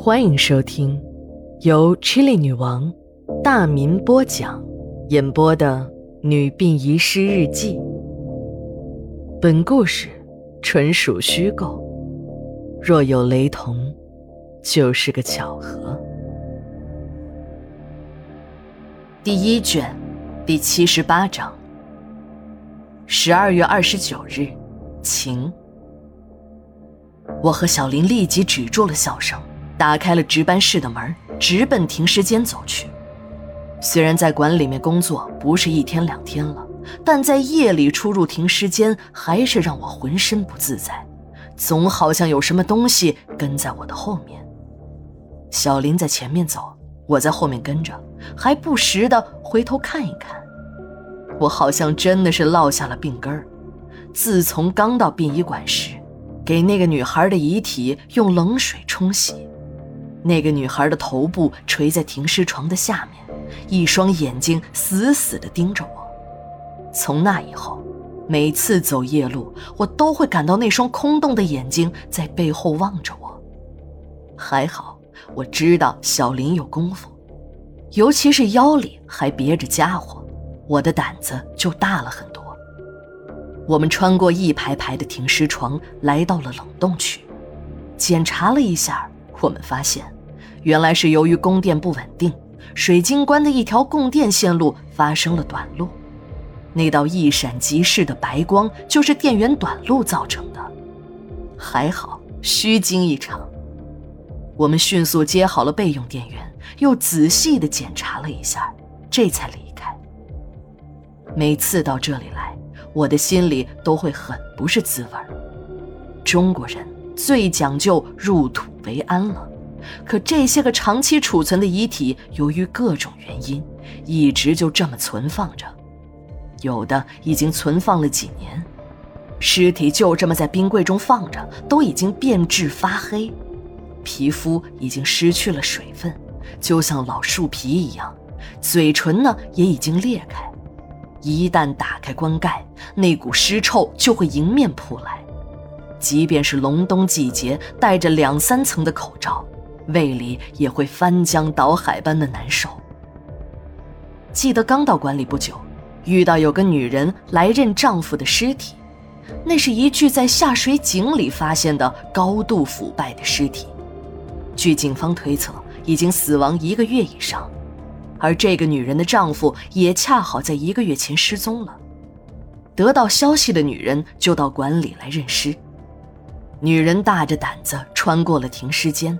欢迎收听由 Chili 女王大民播讲、演播的《女病遗失日记》。本故事纯属虚构，若有雷同，就是个巧合。第一卷第七十八章。十二月二十九日，晴。我和小林立即止住了笑声。打开了值班室的门，直奔停尸间走去。虽然在馆里面工作不是一天两天了，但在夜里出入停尸间还是让我浑身不自在，总好像有什么东西跟在我的后面。小林在前面走，我在后面跟着，还不时的回头看一看。我好像真的是落下了病根儿。自从刚到殡仪馆时，给那个女孩的遗体用冷水冲洗。那个女孩的头部垂在停尸床的下面，一双眼睛死死地盯着我。从那以后，每次走夜路，我都会感到那双空洞的眼睛在背后望着我。还好，我知道小林有功夫，尤其是腰里还别着家伙，我的胆子就大了很多。我们穿过一排排的停尸床，来到了冷冻区，检查了一下。我们发现，原来是由于供电不稳定，水晶棺的一条供电线路发生了短路。那道一闪即逝的白光就是电源短路造成的。还好，虚惊一场。我们迅速接好了备用电源，又仔细的检查了一下，这才离开。每次到这里来，我的心里都会很不是滋味中国人。最讲究入土为安了，可这些个长期储存的遗体，由于各种原因，一直就这么存放着，有的已经存放了几年，尸体就这么在冰柜中放着，都已经变质发黑，皮肤已经失去了水分，就像老树皮一样，嘴唇呢也已经裂开，一旦打开棺盖，那股尸臭就会迎面扑来。即便是隆冬季节，戴着两三层的口罩，胃里也会翻江倒海般的难受。记得刚到馆里不久，遇到有个女人来认丈夫的尸体，那是一具在下水井里发现的高度腐败的尸体，据警方推测，已经死亡一个月以上，而这个女人的丈夫也恰好在一个月前失踪了。得到消息的女人就到馆里来认尸。女人大着胆子穿过了停尸间，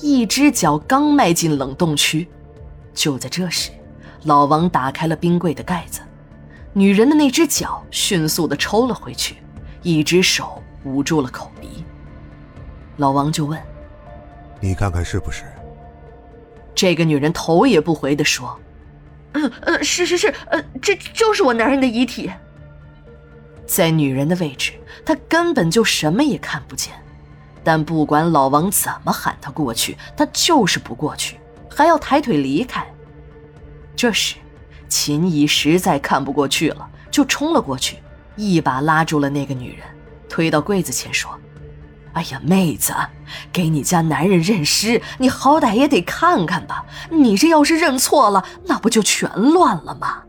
一只脚刚迈进冷冻区，就在这时，老王打开了冰柜的盖子，女人的那只脚迅速地抽了回去，一只手捂住了口鼻。老王就问：“你看看是不是？”这个女人头也不回地说：“呃呃，是是是，呃，这就是我男人的遗体。”在女人的位置，她根本就什么也看不见。但不管老王怎么喊她过去，她就是不过去，还要抬腿离开。这时，秦姨实在看不过去了，就冲了过去，一把拉住了那个女人，推到柜子前说：“哎呀，妹子，给你家男人认尸，你好歹也得看看吧。你这要是认错了，那不就全乱了吗？”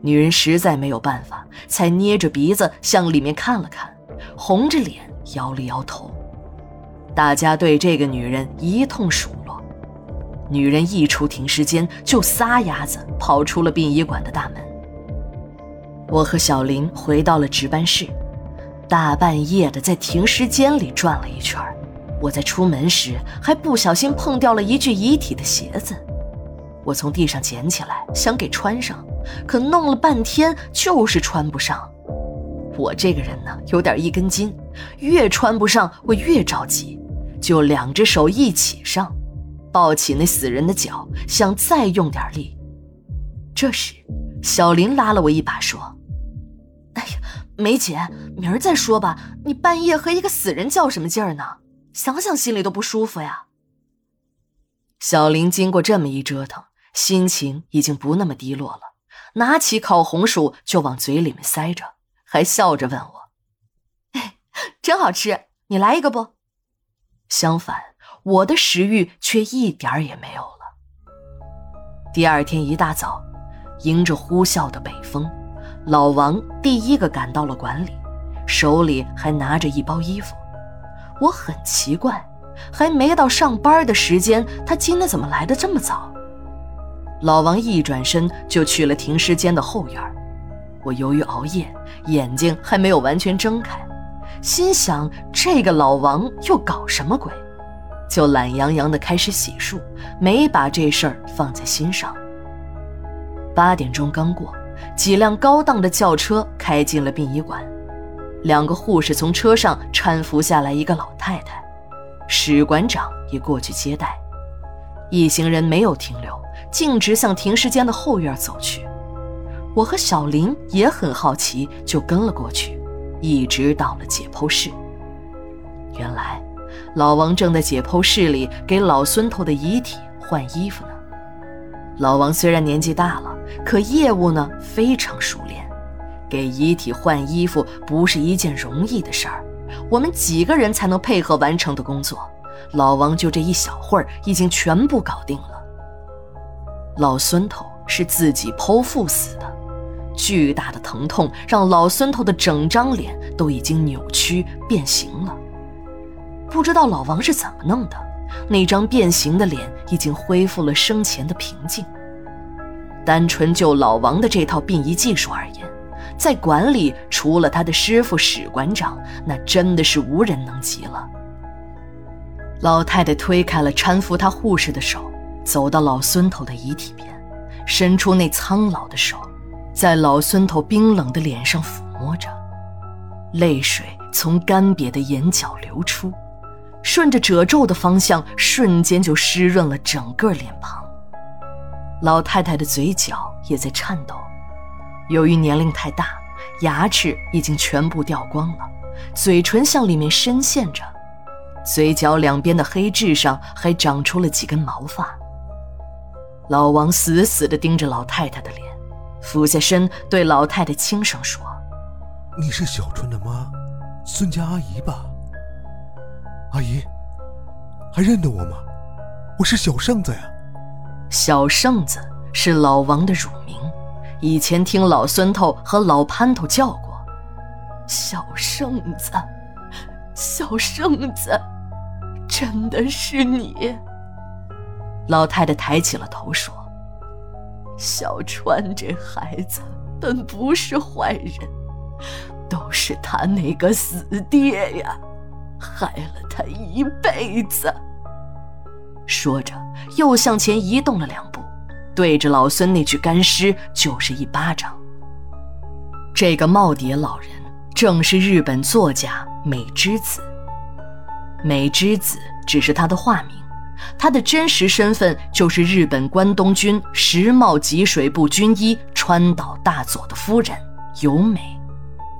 女人实在没有办法，才捏着鼻子向里面看了看，红着脸摇了摇头。大家对这个女人一通数落。女人一出停尸间，就撒丫子跑出了殡仪馆的大门。我和小林回到了值班室，大半夜的在停尸间里转了一圈。我在出门时还不小心碰掉了一具遗体的鞋子，我从地上捡起来想给穿上。可弄了半天就是穿不上，我这个人呢有点一根筋，越穿不上我越着急，就两只手一起上，抱起那死人的脚，想再用点力。这时，小林拉了我一把，说：“哎呀，梅姐，明儿再说吧，你半夜和一个死人较什么劲儿呢？想想心里都不舒服呀。”小林经过这么一折腾，心情已经不那么低落了。拿起烤红薯就往嘴里面塞着，还笑着问我：“真好吃，你来一个不？”相反，我的食欲却一点儿也没有了。第二天一大早，迎着呼啸的北风，老王第一个赶到了馆里，手里还拿着一包衣服。我很奇怪，还没到上班的时间，他今天怎么来的这么早？老王一转身就去了停尸间的后院。我由于熬夜，眼睛还没有完全睁开，心想这个老王又搞什么鬼？就懒洋洋地开始洗漱，没把这事儿放在心上。八点钟刚过，几辆高档的轿车开进了殡仪馆，两个护士从车上搀扶下来一个老太太，史馆长也过去接待。一行人没有停留，径直向停尸间的后院走去。我和小林也很好奇，就跟了过去，一直到了解剖室。原来。老王正在解剖室里给老孙头的遗体换衣服呢。老王虽然年纪大了，可业务呢非常熟练。给遗体换衣服不是一件容易的事儿，我们几个人才能配合完成的工作，老王就这一小会儿已经全部搞定了。老孙头是自己剖腹死的，巨大的疼痛让老孙头的整张脸都已经扭曲变形了。不知道老王是怎么弄的，那张变形的脸已经恢复了生前的平静。单纯就老王的这套殡仪技术而言，在馆里除了他的师傅史馆长，那真的是无人能及了。老太太推开了搀扶她护士的手，走到老孙头的遗体边，伸出那苍老的手，在老孙头冰冷的脸上抚摸着，泪水从干瘪的眼角流出。顺着褶皱的方向，瞬间就湿润了整个脸庞。老太太的嘴角也在颤抖，由于年龄太大，牙齿已经全部掉光了，嘴唇向里面深陷着，嘴角两边的黑痣上还长出了几根毛发。老王死死地盯着老太太的脸，俯下身对老太太轻声说：“你是小春的妈，孙家阿姨吧？”阿姨，还认得我吗？我是小圣子呀。小圣子是老王的乳名，以前听老孙头和老潘头叫过。小圣子，小圣子，真的是你？老太太抬起了头说：“小川这孩子本不是坏人，都是他那个死爹呀。”害了他一辈子。说着，又向前移动了两步，对着老孙那具干尸就是一巴掌。这个耄耋老人正是日本作家美之子。美之子只是他的化名，他的真实身份就是日本关东军石茂吉水部军医川岛大佐的夫人由美。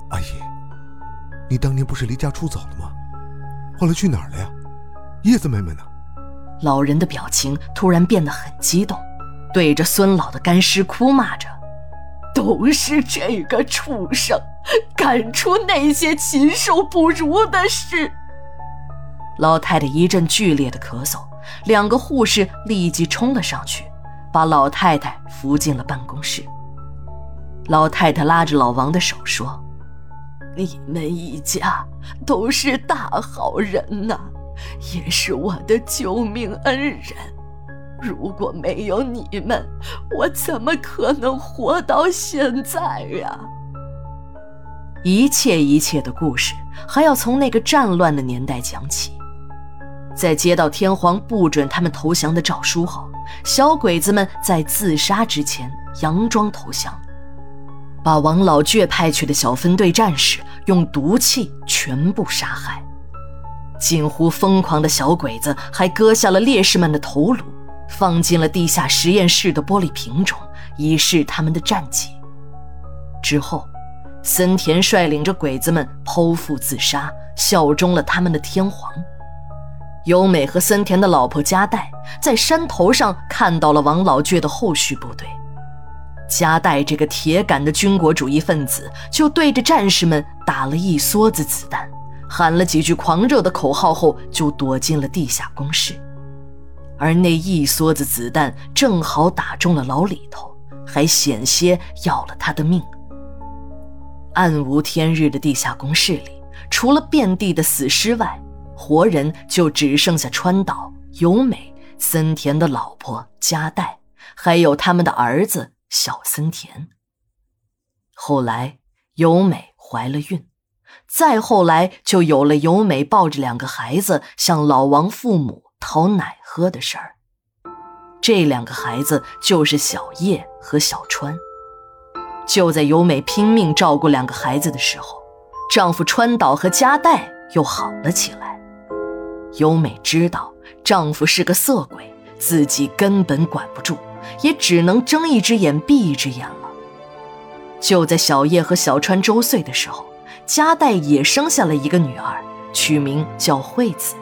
阿姨，你当年不是离家出走了吗？后来去哪儿了呀？叶子妹妹呢？老人的表情突然变得很激动，对着孙老的干尸哭骂着：“都是这个畜生，干出那些禽兽不如的事！”老太太一阵剧烈的咳嗽，两个护士立即冲了上去，把老太太扶进了办公室。老太太拉着老王的手说。你们一家都是大好人呐，也是我的救命恩人。如果没有你们，我怎么可能活到现在呀？一切一切的故事，还要从那个战乱的年代讲起。在接到天皇不准他们投降的诏书后，小鬼子们在自杀之前佯装投降。把王老倔派去的小分队战士用毒气全部杀害，近乎疯狂的小鬼子还割下了烈士们的头颅，放进了地下实验室的玻璃瓶中，以示他们的战绩。之后，森田率领着鬼子们剖腹自杀，效忠了他们的天皇。优美和森田的老婆加代在山头上看到了王老倔的后续部队。加代这个铁杆的军国主义分子，就对着战士们打了一梭子子弹，喊了几句狂热的口号后，就躲进了地下工事。而那一梭子子弹正好打中了老李头，还险些要了他的命。暗无天日的地下工事里，除了遍地的死尸外，活人就只剩下川岛、由美、森田的老婆加代，还有他们的儿子小森田。后来，由美怀了孕，再后来就有了由美抱着两个孩子向老王父母讨奶喝的事儿。这两个孩子就是小叶和小川。就在由美拼命照顾两个孩子的时候，丈夫川岛和加代又好了起来。优美知道丈夫是个色鬼，自己根本管不住，也只能睁一只眼闭一只眼了。就在小叶和小川周岁的时候，加代也生下了一个女儿，取名叫惠子。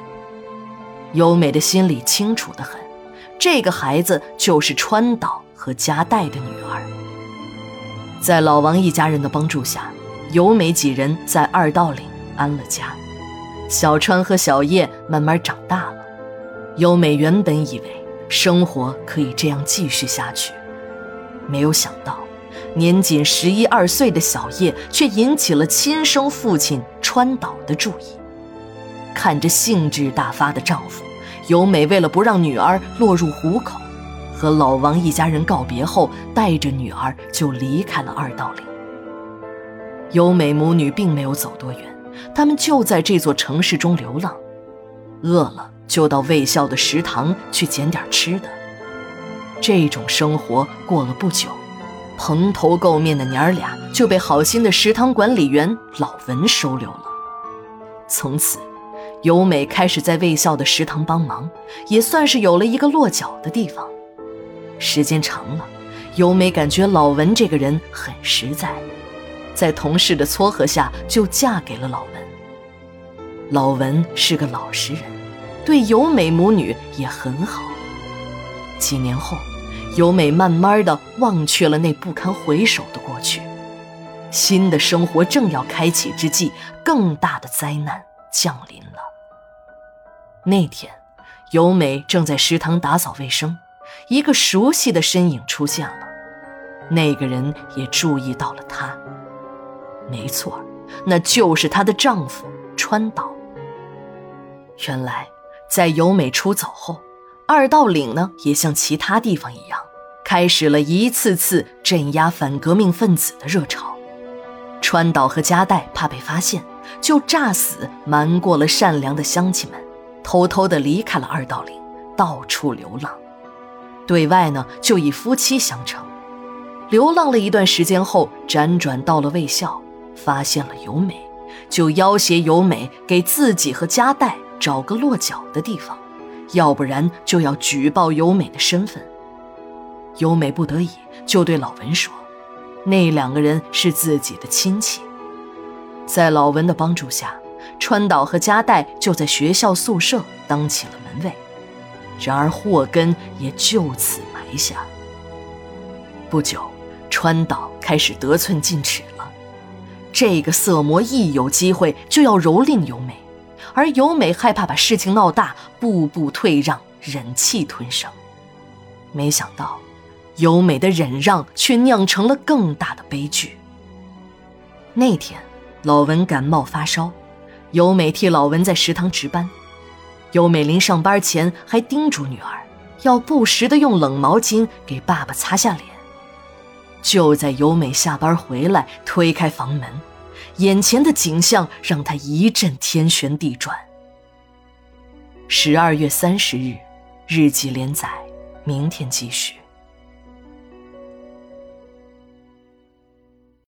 优美的心里清楚的很，这个孩子就是川岛和加代的女儿。在老王一家人的帮助下，由美几人在二道岭安了家，小川和小叶慢慢长大了。优美原本以为生活可以这样继续下去，没有想到。年仅十一二岁的小叶，却引起了亲生父亲川岛的注意。看着兴致大发的丈夫，由美为了不让女儿落入虎口，和老王一家人告别后，带着女儿就离开了二道岭。由美母女并没有走多远，他们就在这座城市中流浪，饿了就到卫校的食堂去捡点吃的。这种生活过了不久。蓬头垢面的娘儿俩就被好心的食堂管理员老文收留了。从此，由美开始在卫校的食堂帮忙，也算是有了一个落脚的地方。时间长了，由美感觉老文这个人很实在，在同事的撮合下，就嫁给了老文。老文是个老实人，对由美母女也很好。几年后。由美慢慢的忘却了那不堪回首的过去，新的生活正要开启之际，更大的灾难降临了。那天，由美正在食堂打扫卫生，一个熟悉的身影出现了。那个人也注意到了她，没错，那就是她的丈夫川岛。原来，在由美出走后，二道岭呢，也像其他地方一样。开始了一次次镇压反革命分子的热潮，川岛和加代怕被发现，就诈死瞒过了善良的乡亲们，偷偷的离开了二道岭，到处流浪。对外呢，就以夫妻相称。流浪了一段时间后，辗转到了卫校，发现了由美，就要挟由美给自己和加代找个落脚的地方，要不然就要举报由美的身份。由美不得已，就对老文说：“那两个人是自己的亲戚。”在老文的帮助下，川岛和加代就在学校宿舍当起了门卫。然而祸根也就此埋下。不久，川岛开始得寸进尺了。这个色魔一有机会就要蹂躏由美，而由美害怕把事情闹大，步步退让，忍气吞声。没想到。由美的忍让却酿成了更大的悲剧。那天，老文感冒发烧，由美替老文在食堂值班。由美临上班前还叮嘱女儿，要不时的用冷毛巾给爸爸擦下脸。就在由美下班回来，推开房门，眼前的景象让她一阵天旋地转。十二月三十日，日记连载，明天继续。